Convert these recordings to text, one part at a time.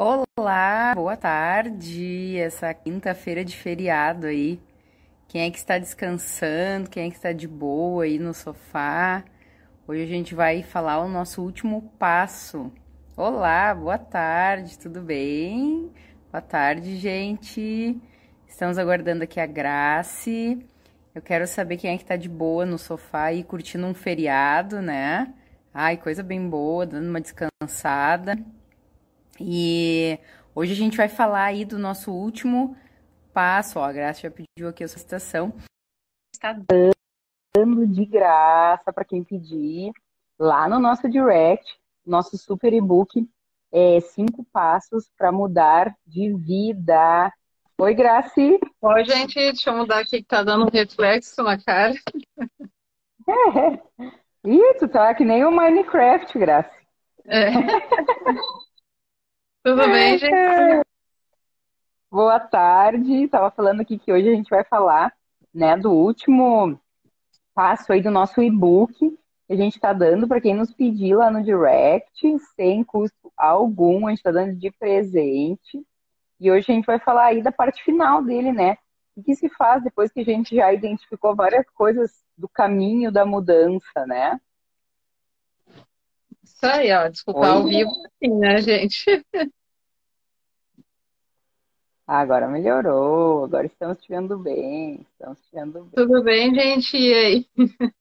Olá, boa tarde. Essa quinta-feira de feriado aí. Quem é que está descansando? Quem é que está de boa aí no sofá? Hoje a gente vai falar o nosso último passo. Olá, boa tarde, tudo bem? Boa tarde, gente. Estamos aguardando aqui a Grace. Eu quero saber quem é que tá de boa no sofá e curtindo um feriado, né? Ai, coisa bem boa, dando uma descansada. E hoje a gente vai falar aí do nosso último passo. Ó, a Graça já pediu aqui a sua citação. Está dando de graça para quem pedir lá no nosso direct, nosso super e-book, é, cinco passos para mudar de vida. Oi, Graci. Oi, gente. Deixa eu mudar aqui que tá dando um reflexo na cara. É. Ih, tu tá que nem o Minecraft, Graci. É. Tudo bem, gente? Boa tarde. Estava falando aqui que hoje a gente vai falar, né, do último passo aí do nosso e-book que a gente está dando para quem nos pedir lá no direct, sem custo algum, a gente está dando de presente. E hoje a gente vai falar aí da parte final dele, né? O que se faz depois que a gente já identificou várias coisas do caminho da mudança, né? Isso aí, ó. Desculpa, Oi. ao vivo, assim, né, gente? Agora melhorou, agora estamos te vendo bem, estamos te vendo bem. Tudo bem, gente? E aí?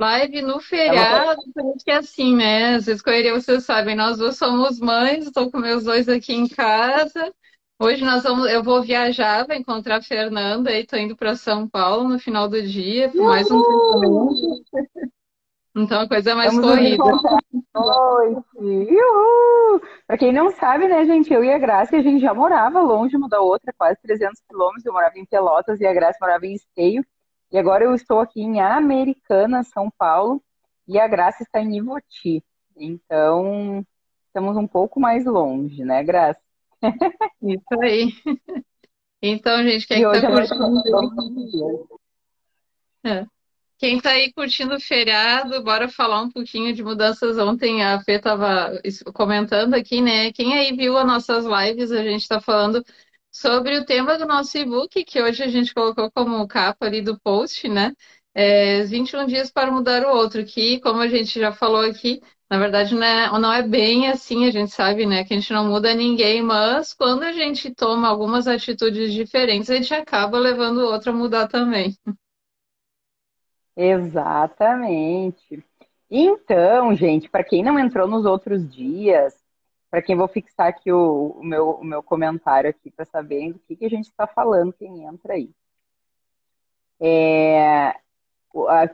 Live no feriado, parece que é assim, né? Às vezes correria, vocês sabem, nós duas somos mães, estou com meus dois aqui em casa. Hoje nós vamos, eu vou viajar, vou encontrar a Fernanda e estou indo para São Paulo no final do dia, por mais um treinamento. Então a coisa é mais Vamos corrida. Noite. Para quem não sabe, né, gente, eu e a Graça, a gente já morava longe uma da outra, quase 300 quilômetros. Eu morava em Pelotas e a Graça morava em Esteio. E agora eu estou aqui em Americana, São Paulo, e a Graça está em Ivoti. Então, estamos um pouco mais longe, né, Graça? Isso aí. Então, gente, quem está curtindo... É. Quem está aí curtindo o feriado, bora falar um pouquinho de mudanças. Ontem a Fê estava comentando aqui, né? Quem aí viu as nossas lives, a gente está falando sobre o tema do nosso e-book, que hoje a gente colocou como capa ali do post, né? É, 21 dias para mudar o outro, que, como a gente já falou aqui, na verdade é, não é bem assim, a gente sabe, né? Que a gente não muda ninguém, mas quando a gente toma algumas atitudes diferentes, a gente acaba levando o outro a mudar também. Exatamente. Então, gente, para quem não entrou nos outros dias, para quem vou fixar aqui o, o, meu, o meu comentário aqui para saber do que, que a gente está falando, quem entra aí. É,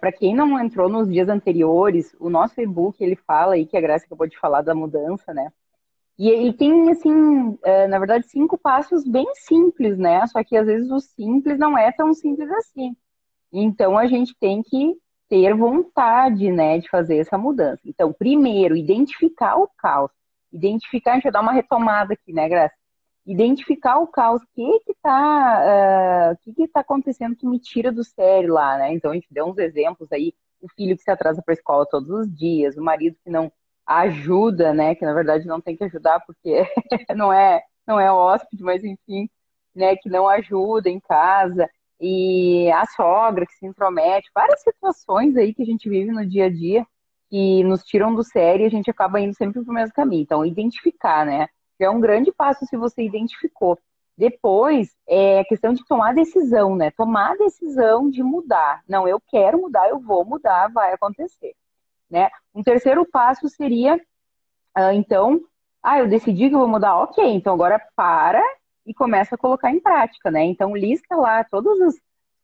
para quem não entrou nos dias anteriores, o nosso e-book ele fala aí que a Graça acabou de falar da mudança, né? E ele tem assim, é, na verdade, cinco passos bem simples, né? Só que às vezes o simples não é tão simples assim. Então a gente tem que ter vontade, né, de fazer essa mudança. Então, primeiro, identificar o caos. Identificar, a gente vai dar uma retomada aqui, né, Graça? Identificar o caos, o que que tá, uh, que que tá acontecendo que me tira do sério lá, né? Então a gente deu uns exemplos aí, o filho que se atrasa para a escola todos os dias, o marido que não ajuda, né, que na verdade não tem que ajudar porque não é não é hóspede, mas enfim, né, que não ajuda em casa e a sogra que se intromete, várias situações aí que a gente vive no dia a dia que nos tiram do sério e a gente acaba indo sempre para o mesmo caminho. Então, identificar, né? É um grande passo se você identificou. Depois, é questão de tomar decisão, né? Tomar decisão de mudar. Não, eu quero mudar, eu vou mudar, vai acontecer. Né? Um terceiro passo seria, uh, então, ah, eu decidi que eu vou mudar, ok, então agora para e começa a colocar em prática, né? Então lista lá todas as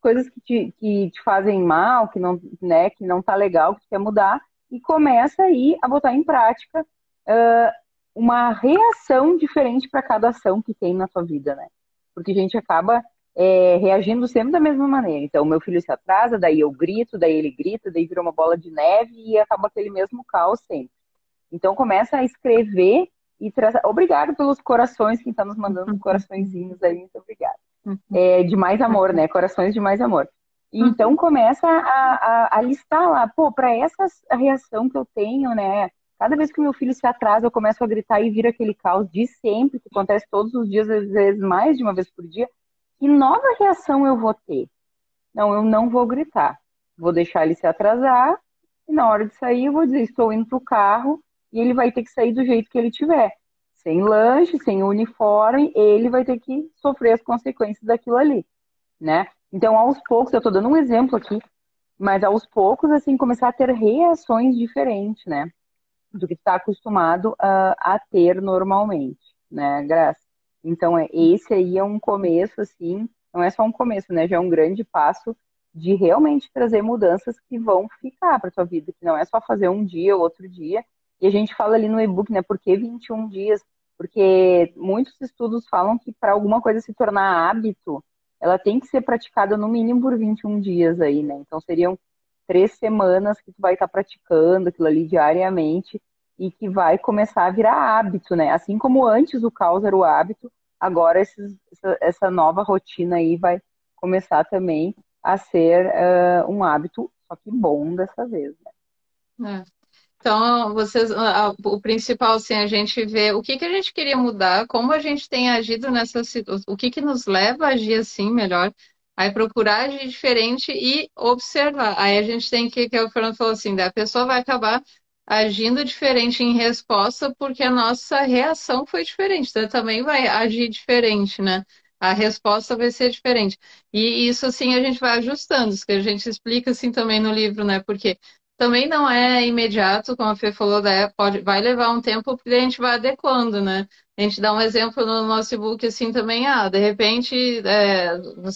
coisas que te, que te fazem mal, que não, né, que não tá legal, que quer mudar, e começa aí a botar em prática uh, uma reação diferente para cada ação que tem na tua vida, né? Porque a gente acaba é, reagindo sempre da mesma maneira. Então, meu filho se atrasa, daí eu grito, daí ele grita, daí vira uma bola de neve e acaba aquele mesmo caos sempre. Então, começa a escrever e trazer. Obrigado pelos corações, quem está nos mandando uhum. coraçõezinhos aí, muito obrigada. Uhum. É, de mais amor, né? Corações de mais amor. Uhum. Então começa a, a, a listar lá, pô, para essa reação que eu tenho, né? Cada vez que meu filho se atrasa, eu começo a gritar e vira aquele caos de sempre, que acontece todos os dias, às vezes mais de uma vez por dia. Que nova reação eu vou ter? Não, eu não vou gritar. Vou deixar ele se atrasar e na hora de sair eu vou dizer, estou indo para o carro e ele vai ter que sair do jeito que ele tiver. Sem lanche, sem uniforme, ele vai ter que sofrer as consequências daquilo ali, né? Então, aos poucos, eu estou dando um exemplo aqui, mas aos poucos, assim, começar a ter reações diferentes, né? Do que está acostumado a, a ter normalmente, né, Graça? Então, é, esse aí é um começo, assim, não é só um começo, né? Já é um grande passo de realmente trazer mudanças que vão ficar para tua vida, que não é só fazer um dia ou outro dia. E a gente fala ali no e-book, né? Por que 21 dias? Porque muitos estudos falam que para alguma coisa se tornar hábito, ela tem que ser praticada no mínimo por 21 dias aí, né? Então seriam três semanas que tu vai estar praticando aquilo ali diariamente e que vai começar a virar hábito, né? Assim como antes o caos era o hábito, agora esses, essa, essa, nova rotina aí vai começar também a ser uh, um hábito, só que bom dessa vez, né? É. Então, vocês, o principal, assim, a gente vê o que, que a gente queria mudar, como a gente tem agido nessa o que, que nos leva a agir assim melhor, aí procurar agir diferente e observar. Aí a gente tem que, que é o Fernando falou assim, a pessoa vai acabar agindo diferente em resposta porque a nossa reação foi diferente, então também vai agir diferente, né? A resposta vai ser diferente. E isso, assim, a gente vai ajustando, isso que a gente explica, assim, também no livro, né? Porque também não é imediato, como a Fê falou, né? pode, vai levar um tempo, porque a gente vai adequando, né? A gente dá um exemplo no nosso e-book assim também, ah, de repente, é,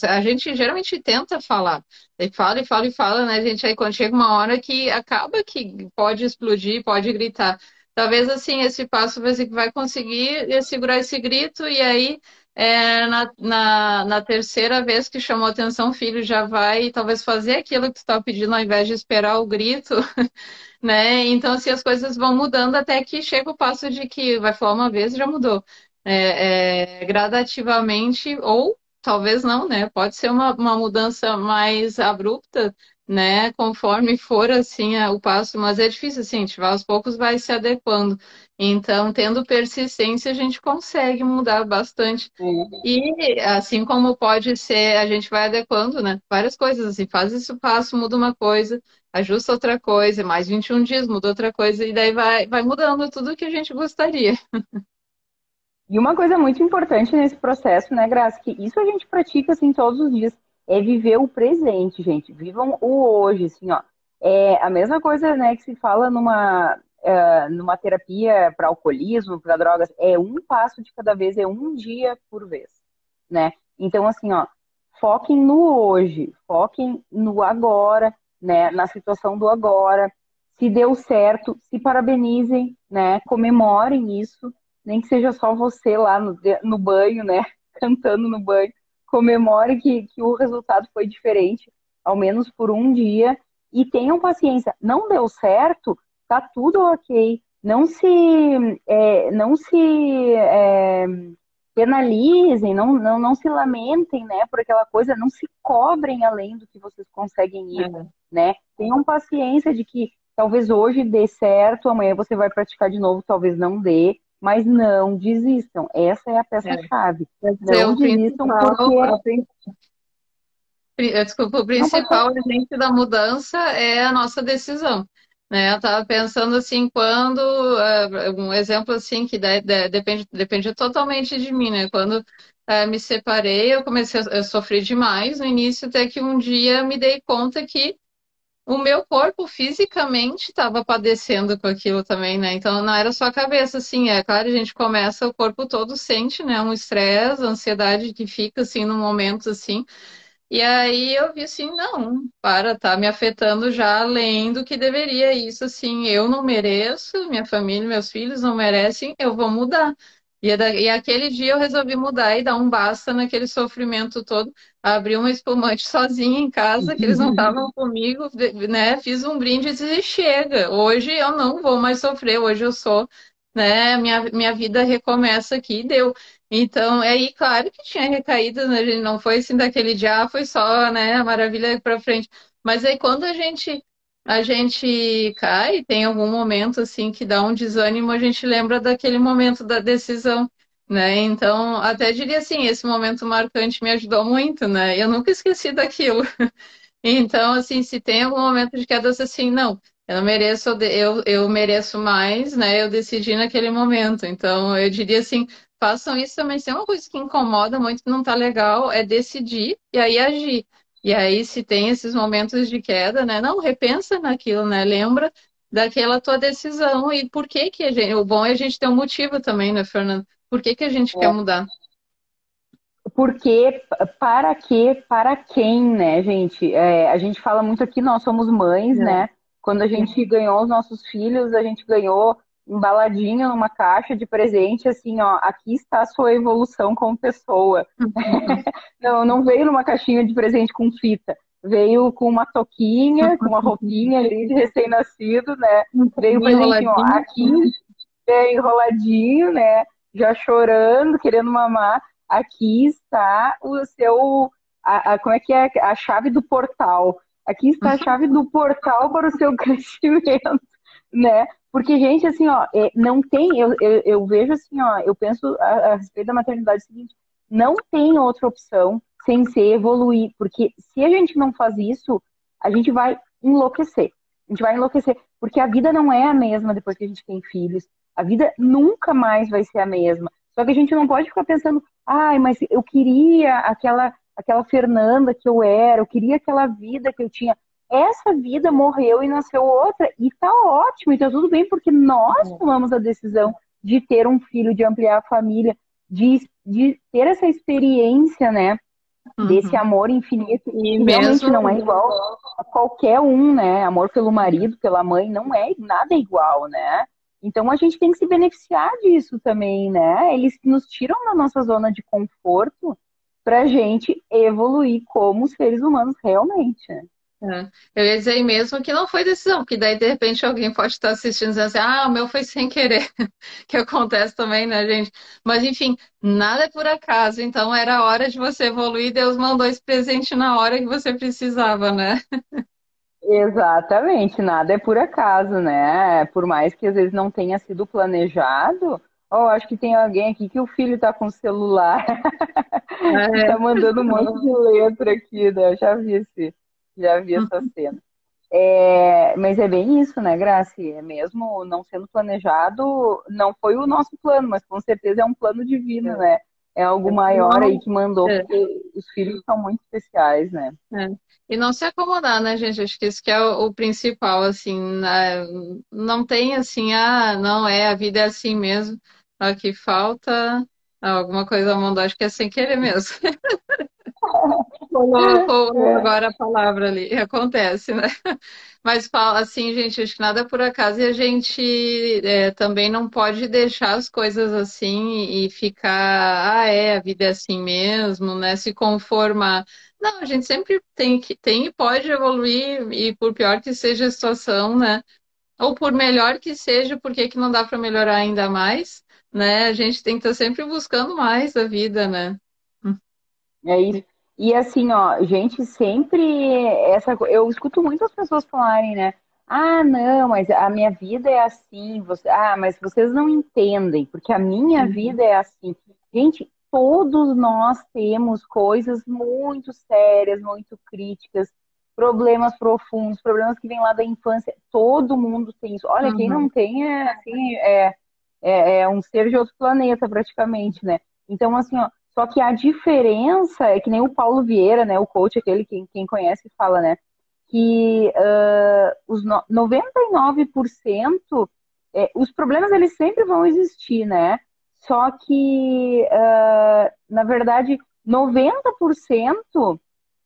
a gente geralmente tenta falar, e fala e fala e fala, né, gente? Aí quando chega uma hora que acaba que pode explodir, pode gritar. Talvez assim, esse passo você vai conseguir segurar esse grito e aí é, na, na, na, terceira vez que chamou atenção, filho já vai talvez fazer aquilo que tu está pedindo ao invés de esperar o grito, né? Então, assim, as coisas vão mudando até que chega o passo de que vai falar uma vez e já mudou. É, é, gradativamente, ou talvez não, né? Pode ser uma, uma mudança mais abrupta, né? Conforme for assim o passo, mas é difícil assim, a gente vai aos poucos vai se adequando. Então, tendo persistência, a gente consegue mudar bastante. E assim como pode ser, a gente vai adequando, né? Várias coisas assim, faz esse passo, muda uma coisa, ajusta outra coisa, mais 21 dias, muda outra coisa, e daí vai, vai mudando tudo que a gente gostaria. E uma coisa muito importante nesse processo, né, Graça, que isso a gente pratica assim todos os dias é viver o presente, gente. Vivam o hoje, assim, ó. É a mesma coisa, né, que se fala numa, numa terapia para alcoolismo, para drogas, é um passo de cada vez, é um dia por vez, né? Então, assim, ó, foquem no hoje, foquem no agora, né, na situação do agora. Se deu certo, se parabenizem, né, comemorem isso, nem que seja só você lá no, no banho, né, cantando no banho, comemore que, que o resultado foi diferente, ao menos por um dia, e tenham paciência. Não deu certo, tá tudo ok. Não se, é, não se é, penalizem, não, não, não se lamentem, né, por aquela coisa, não se cobrem além do que vocês conseguem ir, é. né? Tenham paciência de que talvez hoje dê certo, amanhã você vai praticar de novo, talvez não dê, mas não desistam. Essa é a peça-chave. É. Não desistam porque. Desculpa, o principal agente da mudança é a nossa decisão. Né? Eu estava pensando assim, quando, uh, um exemplo assim, que de, de, depende, depende totalmente de mim, né? Quando uh, me separei, eu comecei a sofrer demais no início, até que um dia me dei conta que o meu corpo fisicamente estava padecendo com aquilo também, né? Então não era só a cabeça, assim, é claro, a gente começa, o corpo todo sente, né? Um estresse, ansiedade que fica assim no momento assim. E aí eu vi assim, não, para, tá me afetando já além do que deveria. Isso assim, eu não mereço, minha família, meus filhos não merecem, eu vou mudar. E, e aquele dia eu resolvi mudar e dar um basta naquele sofrimento todo. Abri uma espumante sozinha em casa, que eles não estavam comigo, né? Fiz um brinde e disse, chega, hoje eu não vou mais sofrer, hoje eu sou, né? Minha, minha vida recomeça aqui e deu. Então, aí, claro que tinha recaídas, né? Não foi assim daquele dia, ah, foi só, né? A maravilha para frente. Mas aí quando a gente a gente cai, tem algum momento assim que dá um desânimo, a gente lembra daquele momento da decisão, né? Então, até diria assim, esse momento marcante me ajudou muito, né? Eu nunca esqueci daquilo. Então, assim, se tem algum momento de queda assim, não, eu mereço, eu, eu mereço mais, né? Eu decidi naquele momento. Então, eu diria assim, façam isso também. Se é uma coisa que incomoda muito, que não tá legal, é decidir e aí agir. E aí, se tem esses momentos de queda, né? Não, repensa naquilo, né? Lembra daquela tua decisão e por que que a gente... O bom é a gente ter um motivo também, né, Fernando? Por que que a gente é. quer mudar? Porque, para que, para quem, né, gente? É, a gente fala muito aqui, nós somos mães, é. né? Quando a gente ganhou os nossos filhos, a gente ganhou embaladinho numa caixa de presente, assim, ó, aqui está a sua evolução como pessoa. Uhum. não, não veio numa caixinha de presente com fita. Veio com uma toquinha, com uma roupinha ali de recém-nascido, né? Veio presente, ó, aqui, é, enroladinho, né? Já chorando, querendo mamar. Aqui está o seu, a, a, como é que é? A chave do portal. Aqui está a chave do portal para o seu crescimento, né? Porque, gente, assim, ó, é, não tem, eu, eu, eu vejo assim, ó, eu penso a, a respeito da maternidade seguinte, não tem outra opção sem ser evoluir, porque se a gente não faz isso, a gente vai enlouquecer. A gente vai enlouquecer, porque a vida não é a mesma depois que a gente tem filhos. A vida nunca mais vai ser a mesma. Só que a gente não pode ficar pensando, ai, mas eu queria aquela aquela Fernanda que eu era, eu queria aquela vida que eu tinha essa vida morreu e nasceu outra, e tá ótimo, e tá tudo bem, porque nós é. tomamos a decisão de ter um filho, de ampliar a família, de, de ter essa experiência, né? Uhum. Desse amor infinito, e realmente não é igual a qualquer um, né? Amor pelo marido, pela mãe, não é nada igual, né? Então a gente tem que se beneficiar disso também, né? Eles nos tiram da nossa zona de conforto pra gente evoluir como seres humanos realmente. É. Eu ia dizer mesmo que não foi decisão, porque daí de repente alguém pode estar assistindo e dizendo assim, ah, o meu foi sem querer, que acontece também, né, gente? Mas enfim, nada é por acaso, então era hora de você evoluir, Deus mandou esse presente na hora que você precisava, né? Exatamente, nada é por acaso, né? Por mais que às vezes não tenha sido planejado, oh, acho que tem alguém aqui que o filho tá com o celular, é. tá mandando um monte de letra aqui, né? Eu já vi esse já vi essa uhum. cena. É, mas é bem isso, né, Graci? É mesmo não sendo planejado, não foi o nosso plano, mas com certeza é um plano divino, é. né? É algo é maior aí que mandou, é. porque os filhos são muito especiais, né? É. E não se acomodar, né, gente? Acho que isso que é o, o principal, assim, não tem assim, ah, não é, a vida é assim mesmo. Aqui falta alguma coisa mandou, acho que é sem querer mesmo. Colocou é. agora a palavra ali, acontece, né? Mas assim, gente, acho que nada é por acaso e a gente é, também não pode deixar as coisas assim e ficar, ah, é, a vida é assim mesmo, né? Se conformar. Não, a gente sempre tem que tem e pode evoluir, e por pior que seja a situação, né? Ou por melhor que seja, por que não dá para melhorar ainda mais, né? A gente tem que estar sempre buscando mais da vida, né? É isso. E assim, ó, gente, sempre essa eu escuto muitas pessoas falarem, né? Ah, não, mas a minha vida é assim. Você, ah, mas vocês não entendem, porque a minha uhum. vida é assim. Gente, todos nós temos coisas muito sérias, muito críticas, problemas profundos, problemas que vêm lá da infância. Todo mundo tem isso. Olha, uhum. quem não tem é assim, é, é, é um ser de outro planeta praticamente, né? Então, assim, ó, só que a diferença é que nem o Paulo Vieira, né, o coach, aquele que quem conhece fala, né, que uh, os no, 99%, é, os problemas eles sempre vão existir, né? Só que, uh, na verdade, 90%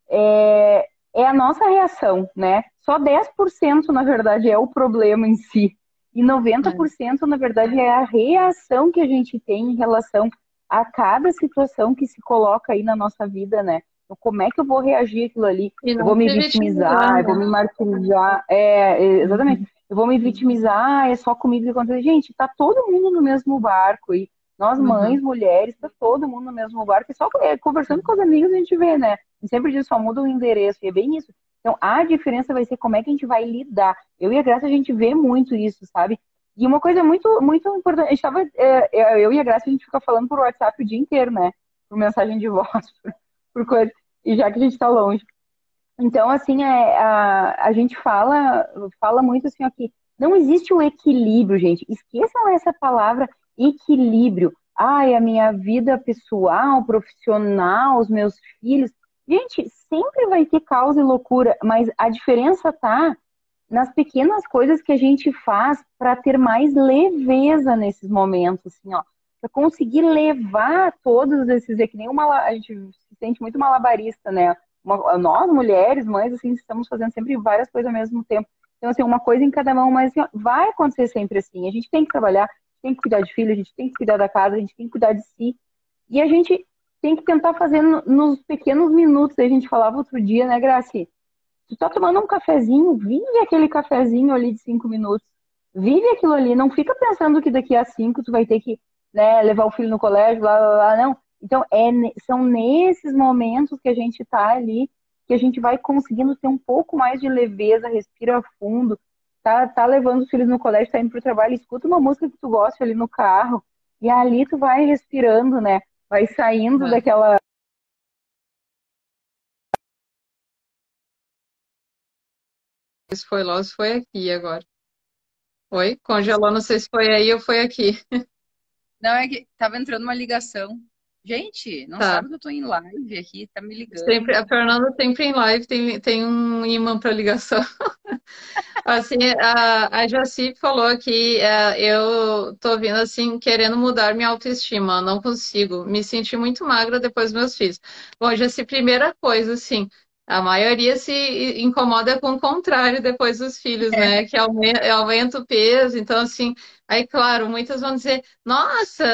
é, é a nossa reação, né? Só 10%, na verdade, é o problema em si. E 90%, na verdade, é a reação que a gente tem em relação a cada situação que se coloca aí na nossa vida, né? Como é que eu vou reagir aquilo ali? Eu vou me vitimizar, eu vou me martirizar. É, exatamente. Uhum. Eu vou me vitimizar, é só comigo que acontece. Gente, tá todo mundo no mesmo barco. E nós, uhum. mães, uhum. mulheres, tá todo mundo no mesmo barco. E só é, conversando com as amigas a gente vê, né? E sempre diz, só muda o endereço. E é bem isso. Então, a diferença vai ser como é que a gente vai lidar. Eu e a Graça, a gente vê muito isso, sabe? E uma coisa muito, muito importante, a gente tava, é, é, eu e a Graça, a gente fica falando por WhatsApp o dia inteiro, né? Por mensagem de voz, por, por coisa, e já que a gente tá longe. Então, assim, é, a, a gente fala, fala muito assim aqui, não existe o equilíbrio, gente. Esqueçam essa palavra equilíbrio. Ai, a minha vida pessoal, profissional, os meus filhos. Gente, sempre vai ter causa e loucura, mas a diferença tá nas pequenas coisas que a gente faz para ter mais leveza nesses momentos, assim, ó. Pra conseguir levar todos esses. É que nem uma. A gente se sente muito malabarista, né? Uma, nós, mulheres, mães, assim, estamos fazendo sempre várias coisas ao mesmo tempo. Então, assim, uma coisa em cada mão, mas assim, vai acontecer sempre assim. A gente tem que trabalhar, tem que cuidar de filho, a gente tem que cuidar da casa, a gente tem que cuidar de si. E a gente tem que tentar fazer no, nos pequenos minutos. A gente falava outro dia, né, Graci? Tu tá tomando um cafezinho, vive aquele cafezinho ali de cinco minutos. Vive aquilo ali, não fica pensando que daqui a cinco tu vai ter que né, levar o filho no colégio, lá, lá, lá, não. Então, é, são nesses momentos que a gente tá ali que a gente vai conseguindo ter um pouco mais de leveza, respira fundo, tá, tá levando os filhos no colégio, tá indo pro trabalho, escuta uma música que tu gosta ali no carro, e ali tu vai respirando, né? Vai saindo é. daquela. Se foi lá ou se foi aqui agora. Oi? Congelou, não sei se foi aí ou foi aqui. Não, é que tava entrando uma ligação. Gente, não tá. sabe que eu tô em live aqui, tá me ligando. Sempre, a Fernanda sempre em live tem, tem um imã para ligação. assim, a, a Jaci falou que é, eu tô vindo assim, querendo mudar minha autoestima, não consigo. Me senti muito magra depois dos meus filhos. Bom, Jaci, primeira coisa, assim, a maioria se incomoda com o contrário depois dos filhos, é. né? Que aumenta, aumenta o peso. Então, assim, aí, claro, muitas vão dizer, nossa,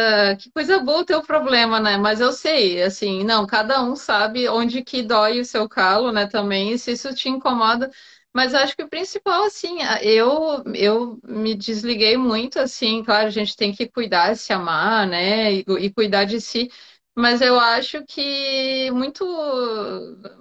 que coisa boa o teu problema, né? Mas eu sei, assim, não, cada um sabe onde que dói o seu calo, né? Também, e se isso te incomoda. Mas acho que o principal, assim, eu, eu me desliguei muito, assim, claro, a gente tem que cuidar, se amar, né? E, e cuidar de si. Mas eu acho que muito,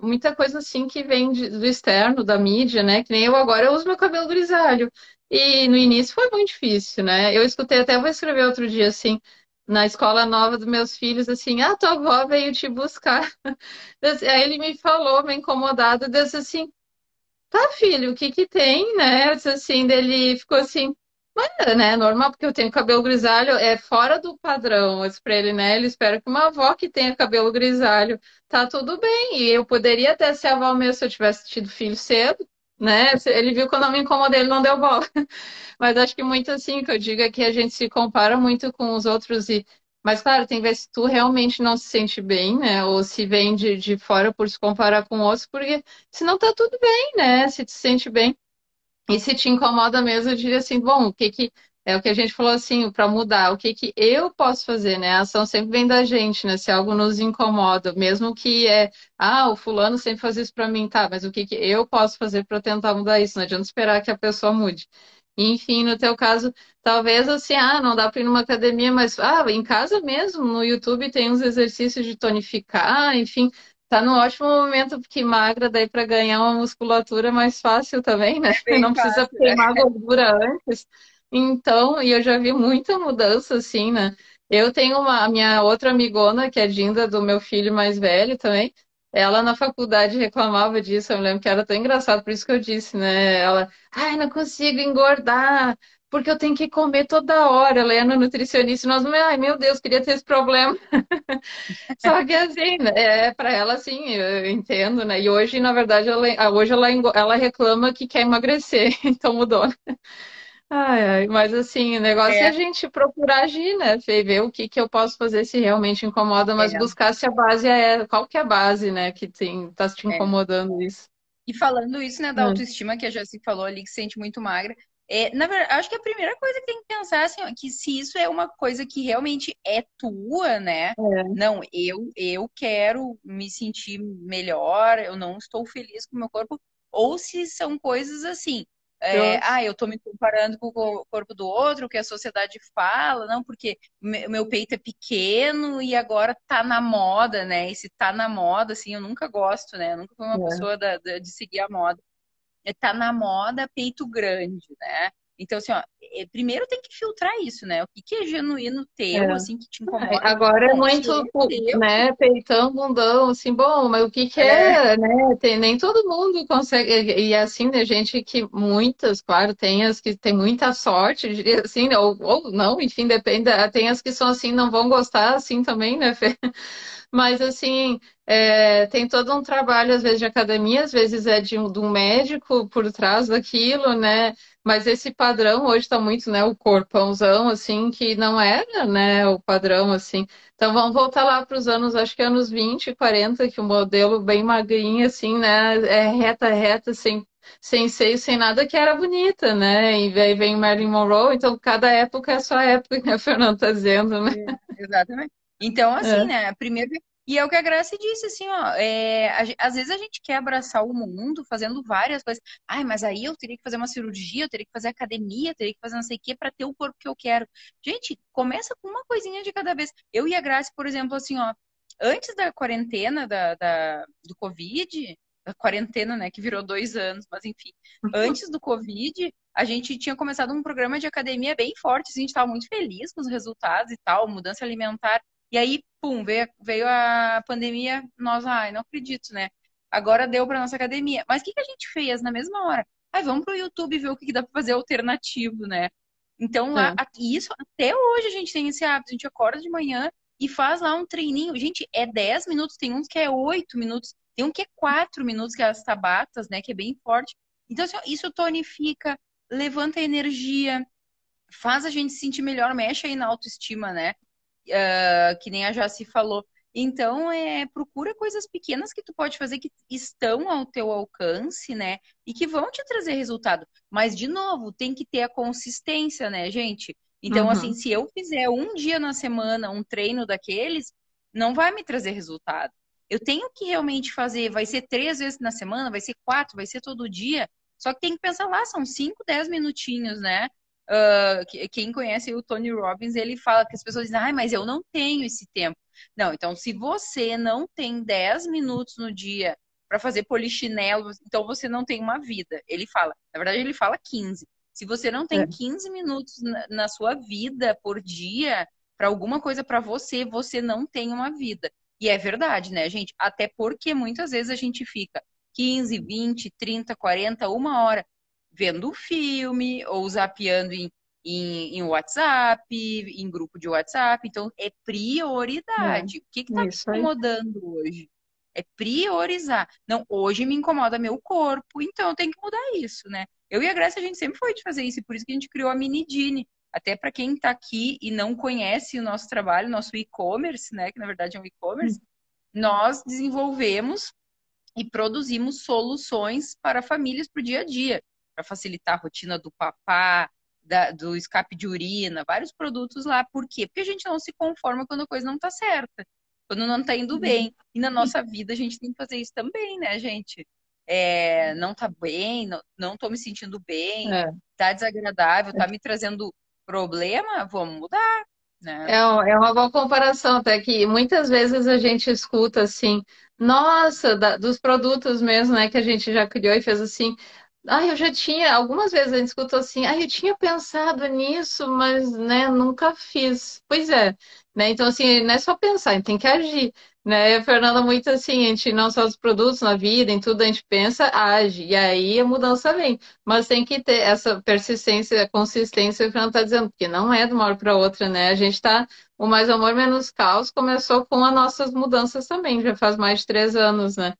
muita coisa assim que vem de, do externo, da mídia, né? Que nem eu agora, eu uso meu cabelo grisalho. E no início foi muito difícil, né? Eu escutei, até vou escrever outro dia, assim, na escola nova dos meus filhos, assim, ah, tua avó veio te buscar. Aí ele me falou, me incomodado, disse assim, tá, filho, o que que tem, né? Disse assim, dele ficou assim, mas, né, normal, porque eu tenho cabelo grisalho, é fora do padrão. Pra ele, né? Ele espera que uma avó que tenha cabelo grisalho tá tudo bem. E eu poderia até ser avó mesmo se eu tivesse tido filho cedo, né? Ele viu que eu não me incomodei, ele não deu bola. Mas acho que muito assim, que eu digo é que a gente se compara muito com os outros e. Mas, claro, tem que tu realmente não se sente bem, né? Ou se vem de, de fora por se comparar com outros, porque senão tá tudo bem, né? Se te sente bem. E se te incomoda mesmo, eu diria assim, bom, o que que é o que a gente falou assim, para mudar, o que que eu posso fazer, né? A ação sempre vem da gente, né? Se algo nos incomoda, mesmo que é, ah, o fulano sempre faz isso para mim, tá, mas o que que eu posso fazer para tentar mudar isso? Não adianta esperar que a pessoa mude. Enfim, no teu caso, talvez assim, ah, não dá para ir numa academia, mas ah, em casa mesmo, no YouTube tem uns exercícios de tonificar, enfim, tá no ótimo momento porque magra daí para ganhar uma musculatura mais fácil também, né? É não precisa fácil, queimar né? gordura antes. Então, e eu já vi muita mudança assim, né? Eu tenho uma a minha outra amigona, que é Dinda do meu filho mais velho também. Ela na faculdade reclamava disso, eu me lembro que era tão engraçado, por isso que eu disse, né? Ela, ai, não consigo engordar, porque eu tenho que comer toda hora. Ela é nutricionista, nós, ai meu Deus, queria ter esse problema. Só que assim, né, é para ela assim, eu entendo, né? E hoje, na verdade, ela, hoje ela, ela reclama que quer emagrecer, então mudou. Ai, ai, mas assim, o negócio é. é, a gente procurar agir, né? Ver o que, que eu posso fazer se realmente incomoda, mas é. buscar se a base é. Qual que é a base, né, que tem, tá te é. incomodando é. isso. E falando isso, né, da hum. autoestima, que a Jessi falou ali, que se sente muito magra, é, na verdade, acho que a primeira coisa que tem que pensar assim, é que se isso é uma coisa que realmente é tua, né? É. Não, eu eu quero me sentir melhor, eu não estou feliz com o meu corpo, ou se são coisas assim, é, ah, eu tô me comparando com o corpo do outro, o que a sociedade fala, não, porque meu peito é pequeno e agora tá na moda, né? E se tá na moda, assim, eu nunca gosto, né? Eu nunca fui uma é. pessoa da, da, de seguir a moda. É, tá na moda peito grande, né? Então, assim, ó, é, primeiro tem que filtrar isso, né? O que, que é genuíno teu, é. assim, que te incomoda. Agora é muito, é né, peitão, bundão, assim, bom, mas o que que é, é né? Tem, nem todo mundo consegue, e assim, né, gente que muitas, claro, tem as que tem muita sorte, diria assim, ou, ou não, enfim, depende, tem as que são assim, não vão gostar, assim, também, né, Fê? Mas, assim, é, tem todo um trabalho, às vezes, de academia, às vezes é de de um médico por trás daquilo, né? Mas esse padrão hoje está muito, né? O corpãozão, assim, que não era, né? O padrão, assim. Então, vamos voltar lá para os anos, acho que anos 20, 40, que o modelo bem magrinho, assim, né? É reta, reta, sem sem seio, sem nada, que era bonita, né? E aí vem Marilyn Monroe, então cada época é a sua época, que a Fernanda está dizendo, né? É, exatamente. Então, assim, é. né, primeiro. E é o que a Graça disse, assim, ó, é, às vezes a gente quer abraçar o mundo fazendo várias coisas. Ai, mas aí eu teria que fazer uma cirurgia, eu teria que fazer academia, eu teria que fazer não sei o quê para ter o corpo que eu quero. Gente, começa com uma coisinha de cada vez. Eu e a Graça, por exemplo, assim, ó, antes da quarentena da, da do Covid, da quarentena, né, que virou dois anos, mas enfim, antes do Covid, a gente tinha começado um programa de academia bem forte, assim, a gente estava muito feliz com os resultados e tal, mudança alimentar. E aí, pum, veio, veio a pandemia, nós, ai, não acredito, né? Agora deu para nossa academia. Mas o que, que a gente fez na mesma hora? Ai, vamos pro YouTube ver o que, que dá para fazer alternativo, né? Então, lá, é. isso, até hoje a gente tem esse hábito, a gente acorda de manhã e faz lá um treininho. Gente, é 10 minutos, tem uns que é 8 minutos, tem um que é 4 minutos, que é as tabatas, né? Que é bem forte. Então, assim, isso tonifica, levanta a energia, faz a gente se sentir melhor, mexe aí na autoestima, né? Uh, que nem a Jaci falou. Então, é, procura coisas pequenas que tu pode fazer que estão ao teu alcance, né? E que vão te trazer resultado. Mas, de novo, tem que ter a consistência, né, gente? Então, uhum. assim, se eu fizer um dia na semana um treino daqueles, não vai me trazer resultado. Eu tenho que realmente fazer, vai ser três vezes na semana, vai ser quatro, vai ser todo dia. Só que tem que pensar lá, são cinco, dez minutinhos, né? Uh, quem conhece o Tony Robbins, ele fala que as pessoas dizem, ah, mas eu não tenho esse tempo. Não, então se você não tem 10 minutos no dia para fazer polichinelo, então você não tem uma vida. Ele fala, na verdade ele fala 15. Se você não tem é. 15 minutos na, na sua vida por dia para alguma coisa para você, você não tem uma vida. E é verdade, né, gente? Até porque muitas vezes a gente fica 15, 20, 30, 40, uma hora vendo filme ou zapeando em, em, em, WhatsApp, em grupo de WhatsApp. Então, é prioridade. É, o que está me incomodando aí. hoje? É priorizar. Não, hoje me incomoda meu corpo, então eu tenho que mudar isso, né? Eu e a Graça, a gente sempre foi de fazer isso, e por isso que a gente criou a Mini Dini. Até para quem está aqui e não conhece o nosso trabalho, nosso e-commerce, né? Que na verdade é um e-commerce, hum. nós desenvolvemos e produzimos soluções para famílias para o dia a dia para facilitar a rotina do papá, da, do escape de urina, vários produtos lá. Por quê? Porque a gente não se conforma quando a coisa não está certa, quando não está indo bem. E na nossa vida a gente tem que fazer isso também, né, gente? É, não tá bem, não, não tô me sentindo bem, é. tá desagradável, tá me trazendo problema, vamos mudar. Né? É, é uma boa comparação, até que muitas vezes a gente escuta assim, nossa, da, dos produtos mesmo, né, que a gente já criou e fez assim, ah, eu já tinha, algumas vezes a gente escutou assim, ah, eu tinha pensado nisso, mas, né, nunca fiz. Pois é, né? Então, assim, não é só pensar, a gente tem que agir, né? A Fernanda, muito assim, a gente não só os produtos na vida, em tudo a gente pensa, age, e aí a mudança vem. Mas tem que ter essa persistência, consistência, que a Fernanda está dizendo, porque não é de uma hora para outra, né? A gente está, o Mais Amor Menos Caos começou com as nossas mudanças também, já faz mais de três anos, né?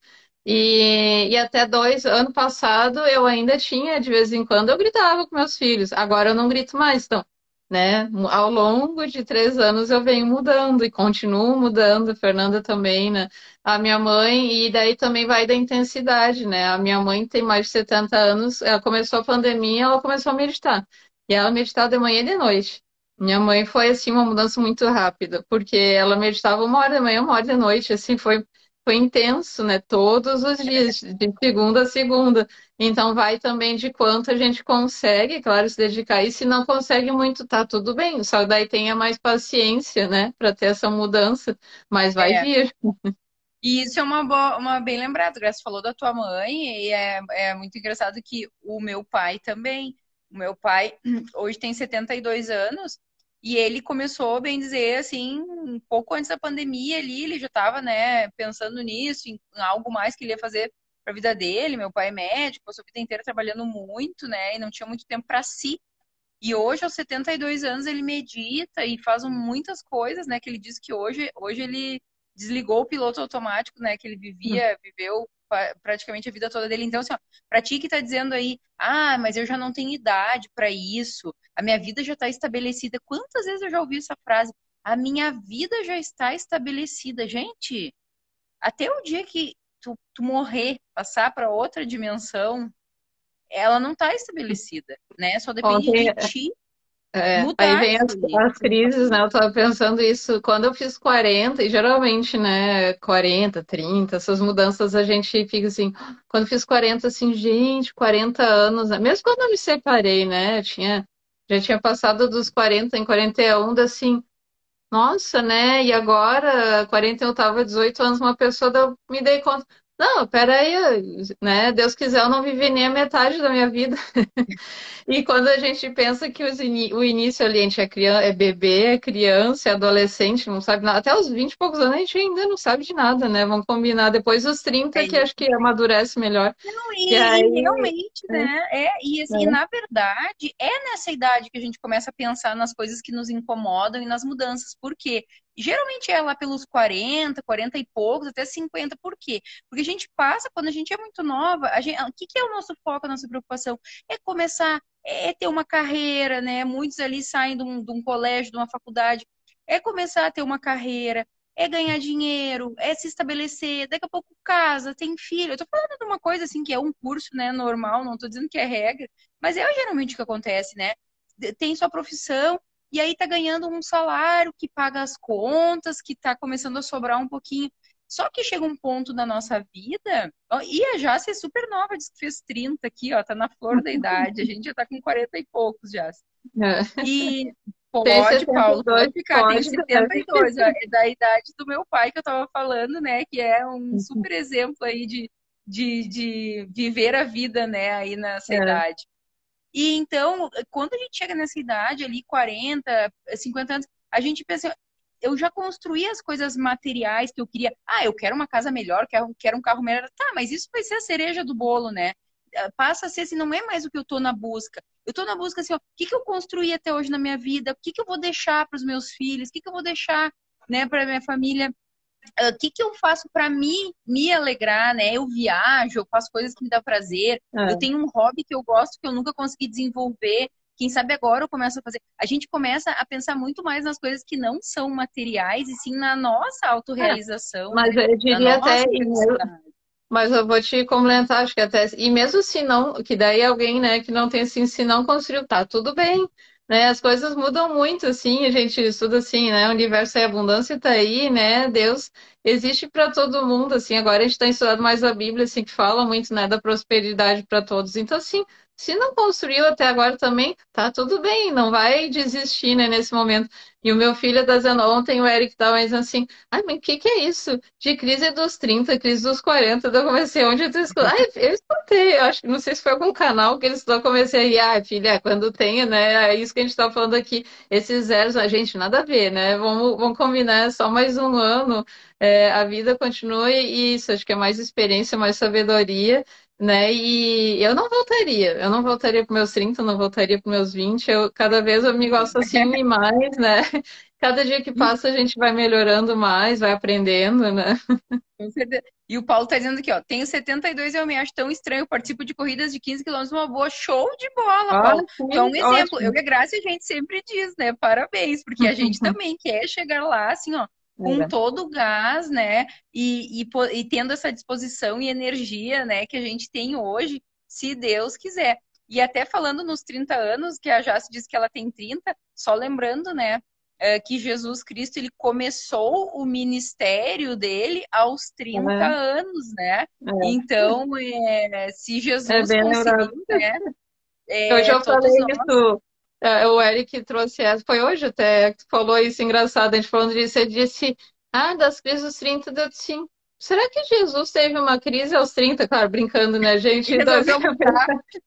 E, e até dois, ano passado, eu ainda tinha, de vez em quando, eu gritava com meus filhos. Agora eu não grito mais, então, né? Ao longo de três anos eu venho mudando e continuo mudando, Fernanda também, né? A minha mãe, e daí também vai da intensidade, né? A minha mãe tem mais de 70 anos, ela começou a pandemia, ela começou a meditar. E ela meditava de manhã e de noite. Minha mãe foi, assim, uma mudança muito rápida, porque ela meditava uma hora de manhã, uma hora de noite, assim, foi foi intenso, né? Todos os dias, de segunda a segunda. Então vai também de quanto a gente consegue, claro, se dedicar. E se não consegue muito, tá tudo bem. Só daí tenha mais paciência, né, para ter essa mudança. Mas vai é. vir. E isso é uma, boa, uma bem lembrado, Graça falou da tua mãe, e é, é muito engraçado que o meu pai também. O meu pai hoje tem 72 anos e ele começou, bem dizer, assim, um pouco antes da pandemia ali, ele já estava, né, pensando nisso, em algo mais que ele ia fazer para a vida dele. Meu pai é médico, passou a vida inteira trabalhando muito, né, e não tinha muito tempo para si. E hoje, aos 72 anos, ele medita e faz muitas coisas, né, que ele diz que hoje, hoje ele desligou o piloto automático, né, que ele vivia, viveu praticamente a vida toda dele. Então, assim, ó, pra ti que tá dizendo aí, ah, mas eu já não tenho idade para isso, a minha vida já está estabelecida. Quantas vezes eu já ouvi essa frase? A minha vida já está estabelecida. Gente, até o dia que tu, tu morrer, passar para outra dimensão, ela não está estabelecida, né? Só depende Ontem, de ti é, aí vem as, as, crises, né? Eu tava pensando isso quando eu fiz 40, e geralmente, né, 40, 30, essas mudanças a gente fica assim, quando fiz 40, assim, gente, 40 anos, né? Mesmo quando eu me separei, né? Eu tinha, já tinha passado dos 40 em 41, assim, nossa, né? E agora, 40 eu tava 18 anos, uma pessoa, eu me dei conta, não, peraí, né? Deus quiser, eu não vivi nem a metade da minha vida. e quando a gente pensa que o início ali, a gente é, criança, é bebê, é criança, é adolescente, não sabe nada. Até os 20 e poucos anos a gente ainda não sabe de nada, né? Vamos combinar depois dos 30, é que acho que amadurece melhor. Não, e, e aí, realmente, é. né? É, e assim, é. na verdade, é nessa idade que a gente começa a pensar nas coisas que nos incomodam e nas mudanças. Por quê? Geralmente é lá pelos 40, 40 e poucos, até 50. Por quê? Porque a gente passa, quando a gente é muito nova, a gente, o que, que é o nosso foco, a nossa preocupação? É começar, é ter uma carreira, né? Muitos ali saem de um, de um colégio, de uma faculdade. É começar a ter uma carreira, é ganhar dinheiro, é se estabelecer, daqui a pouco casa, tem filho. Eu tô falando de uma coisa assim que é um curso, né, normal, não tô dizendo que é regra, mas é geralmente o que acontece, né? Tem sua profissão, e aí tá ganhando um salário que paga as contas, que tá começando a sobrar um pouquinho. Só que chega um ponto da nossa vida, e a Jace é super nova, diz que fez 30 aqui, ó, tá na flor da idade, a gente já tá com 40 e poucos já. É. E pode, Paulo, pode ficar, pode, tem 72, ó, é da idade do meu pai que eu tava falando, né, que é um uhum. super exemplo aí de, de, de viver a vida, né, aí nessa é. idade. E então, quando a gente chega nessa idade ali, 40, 50 anos, a gente pensa, eu já construí as coisas materiais que eu queria. Ah, eu quero uma casa melhor, quero, quero um carro melhor. Tá, mas isso vai ser a cereja do bolo, né? Ah, passa a ser assim, não é mais o que eu tô na busca. Eu tô na busca assim, ó, o que, que eu construí até hoje na minha vida? O que, que eu vou deixar para os meus filhos? O que, que eu vou deixar, né, para minha família? O uh, que, que eu faço para me, me alegrar, né? Eu viajo, eu faço coisas que me dão prazer. É. Eu tenho um hobby que eu gosto que eu nunca consegui desenvolver. Quem sabe agora eu começo a fazer. A gente começa a pensar muito mais nas coisas que não são materiais e sim na nossa autorrealização. É. Mas né? eu diria até. Mas eu vou te complementar, acho que até. E mesmo se não, que daí alguém, né, que não tem assim, se não construiu, tá tudo bem né? As coisas mudam muito, assim, a gente estuda assim, né? O universo é abundância, tá aí, né? Deus existe para todo mundo, assim. Agora a gente está estudando mais a Bíblia, assim, que fala muito, né, da prosperidade para todos. Então, assim, se não construiu até agora também, tá tudo bem, não vai desistir, né, nesse momento. E o meu filho tá dizendo, ontem o Eric tava dizendo assim, ai, mas o que que é isso? De crise dos 30, crise dos 40, eu comecei, onde eu tô escutando? Ai, eu escutei, eu acho que não sei se foi algum canal que ele estudou, eu comecei a ah, filha, quando tem, né, é isso que a gente tá falando aqui, esses zeros, a gente, nada a ver, né, vamos, vamos combinar, é só mais um ano, é, a vida continua e isso, acho que é mais experiência, mais sabedoria, né? E eu não voltaria, eu não voltaria para meus 30, não voltaria para meus 20. Eu, cada vez eu me gosto assim mais, né? Cada dia que passa a gente vai melhorando mais, vai aprendendo, né? E o Paulo tá dizendo aqui, ó, tenho 72 e eu me acho tão estranho, participo de corridas de 15 quilômetros, uma boa show de bola, ah, Paulo. Sim, então, um exemplo, ótimo. eu e a Graça a gente sempre diz, né? Parabéns, porque a gente também quer chegar lá, assim, ó, com todo o gás, né? E, e, e, tendo essa disposição e energia, né, que a gente tem hoje, se Deus quiser. E até falando nos 30 anos, que a Jace disse que ela tem 30, só lembrando, né? uh, que Jesus Cristo ele começou o ministério dele aos 30 uhum. anos, né? É. Então, é, se Jesus é conseguiu, né? É, hoje eu falei nós... isso, é, o Eric trouxe essa, foi hoje até que falou isso engraçado, a gente falando disso, ele disse, ah, das crises dos 30, eu disse, sim. Será que Jesus teve uma crise aos 30? Claro, brincando, né, gente? Então,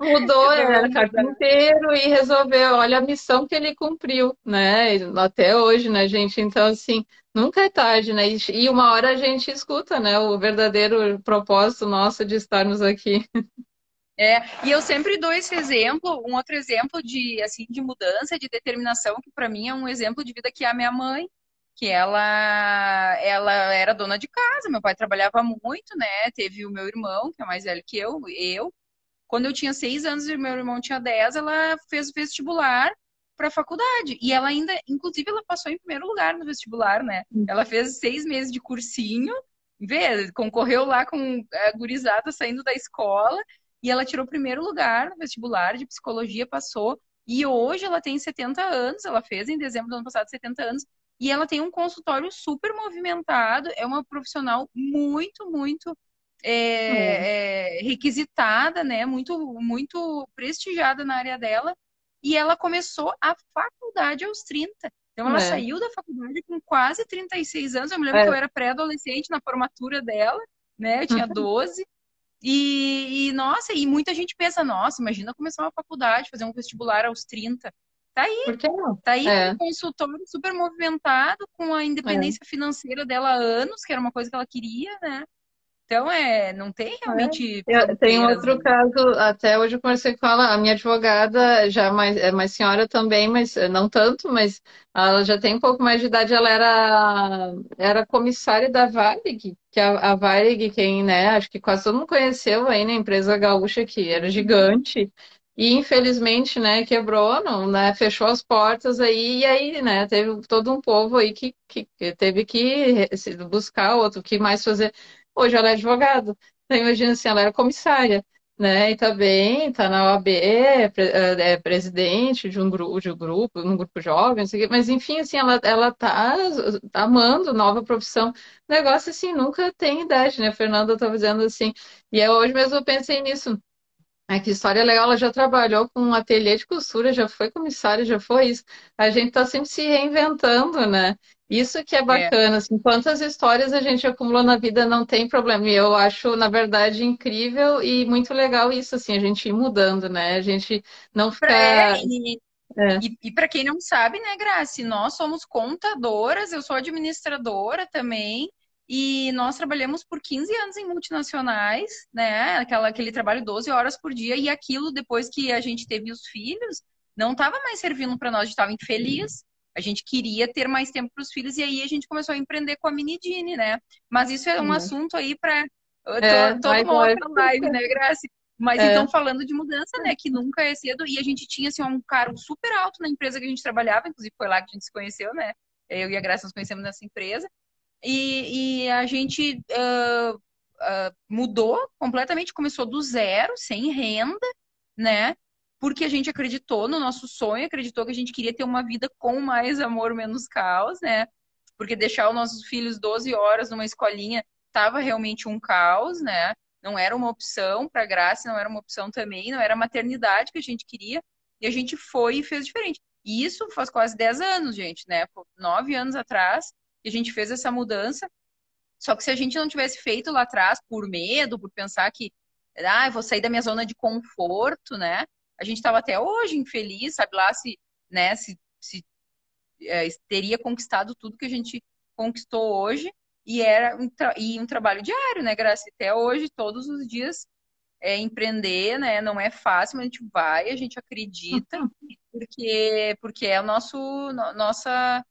mudou, era carpinteiro e resolveu, olha a missão que ele cumpriu, né? Até hoje, né, gente? Então, assim, nunca é tarde, né? E uma hora a gente escuta, né, o verdadeiro propósito nosso de estarmos aqui. É, e eu sempre dou esse exemplo, um outro exemplo de assim de mudança, de determinação, que para mim é um exemplo de vida que é a minha mãe, que ela ela era dona de casa, meu pai trabalhava muito, né? Teve o meu irmão, que é mais velho que eu, eu. Quando eu tinha seis anos e meu irmão tinha dez, ela fez o vestibular para a faculdade. E ela ainda, inclusive, ela passou em primeiro lugar no vestibular, né? Hum. Ela fez seis meses de cursinho, vê, concorreu lá com a gurizada saindo da escola e ela tirou primeiro lugar no vestibular de psicologia, passou. E hoje ela tem 70 anos, ela fez em dezembro do ano passado 70 anos, e ela tem um consultório super movimentado, é uma profissional muito, muito é, é. requisitada, né? Muito, muito prestigiada na área dela. E ela começou a faculdade aos 30. Então ela é. saiu da faculdade com quase 36 anos. Eu me lembro que eu era pré-adolescente na formatura dela, né? Eu tinha 12. E, e, nossa, e muita gente pensa, nossa, imagina começar uma faculdade, fazer um vestibular aos 30. Tá aí. Por que não? Tá aí é. um consultório super movimentado, com a independência é. financeira dela há anos, que era uma coisa que ela queria, né? Então, é, não tem é. realmente. É. Tem outro caso, até hoje eu conversei com ela, a minha advogada, já mais, é mais senhora também, mas eh, não tanto, mas ela já tem um pouco mais de idade, ela era, era comissária da Varig, que a, a Varig, quem, né, acho que quase todo mundo conheceu aí na né, empresa gaúcha, que era gigante. E infelizmente, né, quebrou, não, né, fechou as portas aí, e aí, né, teve todo um povo aí que, que, que teve que buscar outro, que mais fazer. Hoje ela é advogada. Então, imagina assim, ela era comissária, né? E tá bem, tá na OAB, é, é presidente de um grupo, de um grupo, um grupo jovem, mas enfim, assim, ela, ela tá, tá amando nova profissão. Negócio, assim, nunca tem idade, né? A Fernanda tá dizendo assim. E eu, hoje mesmo eu pensei nisso. É que história legal, ela já trabalhou com um ateliê de costura, já foi comissária, já foi isso. A gente tá sempre se reinventando, né? Isso que é, é. bacana, é. assim, quantas histórias a gente acumulou na vida não tem problema. E eu acho, na verdade, incrível e muito legal isso, assim, a gente ir mudando, né? A gente não ficar. É, e, é. e, e para quem não sabe, né, Grace, nós somos contadoras, eu sou administradora também. E nós trabalhamos por 15 anos em multinacionais, né? Aquela, aquele trabalho 12 horas por dia, e aquilo, depois que a gente teve os filhos, não estava mais servindo para nós, a gente estava infeliz. A gente queria ter mais tempo para os filhos, e aí a gente começou a empreender com a Minidine, né? Mas isso é um assunto aí para é, toda uma outra live, né, Graça? Mas é. então, falando de mudança, né, que nunca é cedo, e a gente tinha, assim, um cargo super alto na empresa que a gente trabalhava, inclusive foi lá que a gente se conheceu, né? Eu e a Graça nos conhecemos nessa empresa. E, e a gente uh, uh, mudou completamente, começou do zero, sem renda, né? Porque a gente acreditou no nosso sonho, acreditou que a gente queria ter uma vida com mais amor, menos caos, né? Porque deixar os nossos filhos 12 horas numa escolinha estava realmente um caos, né? Não era uma opção para Graça, não era uma opção também, não era a maternidade que a gente queria. E a gente foi e fez diferente. E isso faz quase 10 anos, gente, né? Nove anos atrás, que a gente fez essa mudança. Só que se a gente não tivesse feito lá atrás por medo, por pensar que, ah, vou sair da minha zona de conforto, né? A gente estava até hoje infeliz, sabe lá se, né, se, se é, teria conquistado tudo que a gente conquistou hoje. E era um, e um trabalho diário, né, Graça? Até hoje, todos os dias, é, empreender, né? Não é fácil, mas a gente vai, a gente acredita, porque, porque é o nosso, nossa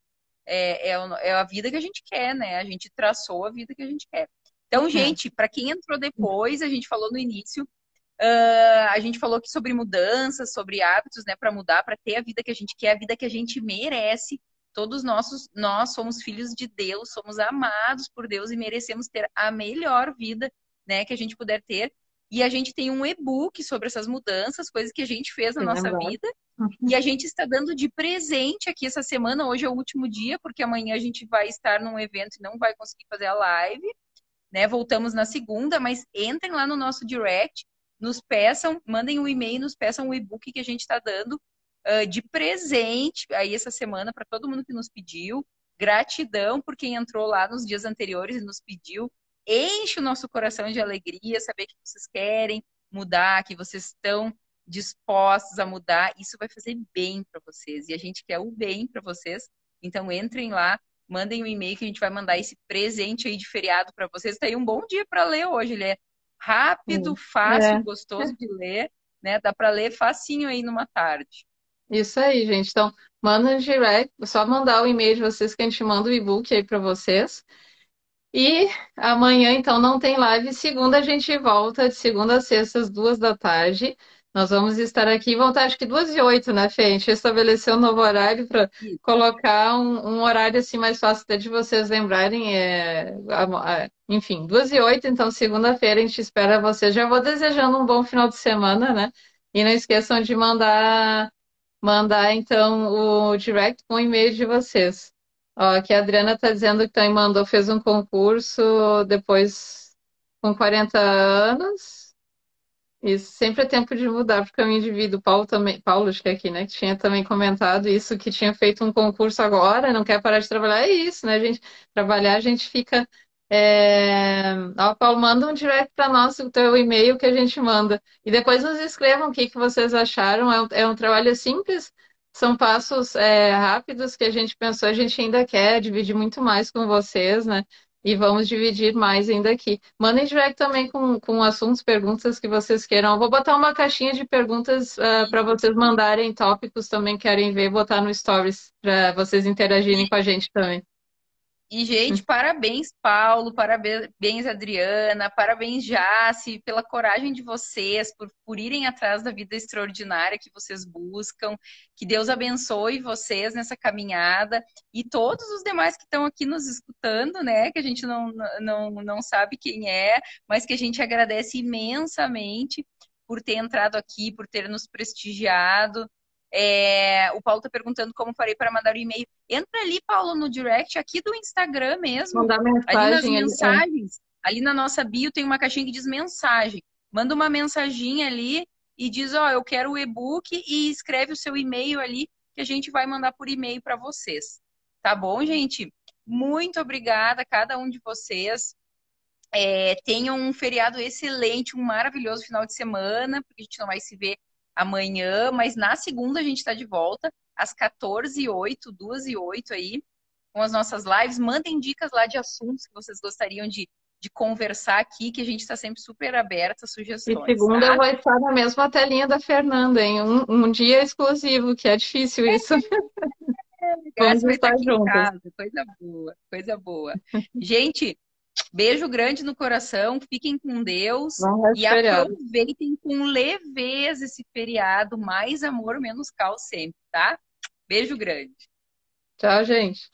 é, é, é, a vida que a gente quer, né? A gente traçou a vida que a gente quer. Então, uhum. gente, para quem entrou depois, a gente falou no início, uh, a gente falou aqui sobre mudanças, sobre hábitos, né, para mudar, para ter a vida que a gente quer, a vida que a gente merece. Todos nossos, nós somos filhos de Deus, somos amados por Deus e merecemos ter a melhor vida, né, que a gente puder ter. E a gente tem um e-book sobre essas mudanças, coisas que a gente fez na Sim, nossa é vida. E a gente está dando de presente aqui essa semana. Hoje é o último dia, porque amanhã a gente vai estar num evento e não vai conseguir fazer a live. Né? Voltamos na segunda, mas entrem lá no nosso direct, nos peçam, mandem um e-mail, nos peçam o um e-book que a gente está dando uh, de presente aí essa semana para todo mundo que nos pediu. Gratidão por quem entrou lá nos dias anteriores e nos pediu enche o nosso coração de alegria, saber que vocês querem mudar, que vocês estão dispostos a mudar. Isso vai fazer bem para vocês e a gente quer o bem para vocês. Então entrem lá, mandem um e-mail que a gente vai mandar esse presente aí de feriado para vocês. Tá aí um bom dia para ler hoje. Ele é rápido, fácil, é. gostoso de ler, né? Dá para ler facinho aí numa tarde. Isso aí, gente. Então, manda direct, só mandar o e-mail de vocês que a gente manda o e-book aí para vocês. E amanhã, então, não tem live. Segunda a gente volta, de segunda a sexta, às duas da tarde. Nós vamos estar aqui, voltar acho que duas e oito, né, Fê? A gente estabeleceu um novo horário para colocar um, um, horário assim mais fácil até de vocês lembrarem. É, enfim, duas e oito, então segunda-feira a gente espera vocês. Já vou desejando um bom final de semana, né? E não esqueçam de mandar, mandar então o direct com o e-mail de vocês. Ó, aqui a Adriana está dizendo que também mandou, fez um concurso depois com 40 anos. Isso sempre é tempo de mudar para o caminho de vida. O Paulo também, Paulo, acho que é aqui, né, que tinha também comentado isso, que tinha feito um concurso agora, não quer parar de trabalhar. É isso, né, gente? Trabalhar, a gente fica. É... Ó, Paulo, manda um direct para nós o teu e-mail que a gente manda. E depois nos escrevam o que, que vocês acharam. É um, é um trabalho simples, são passos é, rápidos que a gente pensou, a gente ainda quer dividir muito mais com vocês, né? E vamos dividir mais ainda aqui. Mandem direct também com, com assuntos, perguntas que vocês queiram. Eu vou botar uma caixinha de perguntas uh, ah, para vocês mandarem tópicos também querem ver, botar no Stories para vocês interagirem com a gente também. E, gente, parabéns, Paulo, parabéns, Adriana, parabéns, Jace, pela coragem de vocês, por, por irem atrás da vida extraordinária que vocês buscam. Que Deus abençoe vocês nessa caminhada e todos os demais que estão aqui nos escutando, né? Que a gente não, não, não sabe quem é, mas que a gente agradece imensamente por ter entrado aqui, por ter nos prestigiado. É, o Paulo está perguntando como farei para mandar o e-mail. Entra ali, Paulo, no direct aqui do Instagram mesmo. Mandar mensagem. Ali nas é. mensagens. Ali na nossa bio tem uma caixinha que diz mensagem. Manda uma mensaginha ali e diz, ó, oh, eu quero o e-book e escreve o seu e-mail ali que a gente vai mandar por e-mail para vocês. Tá bom, gente? Muito obrigada a cada um de vocês. É, tenham um feriado excelente, um maravilhoso final de semana, porque a gente não vai se ver amanhã, mas na segunda a gente está de volta, às 14h08, 2 e 8 aí, com as nossas lives. Mandem dicas lá de assuntos que vocês gostariam de, de conversar aqui, que a gente está sempre super aberta a sugestões. E segunda tá? eu vou estar na mesma telinha da Fernanda, em um, um dia exclusivo, que é difícil isso. Vamos estar juntos. Coisa boa, coisa boa. Gente, Beijo grande no coração, fiquem com Deus e aproveitem com leveza esse feriado. Mais amor, menos caos sempre, tá? Beijo grande. Tchau, gente.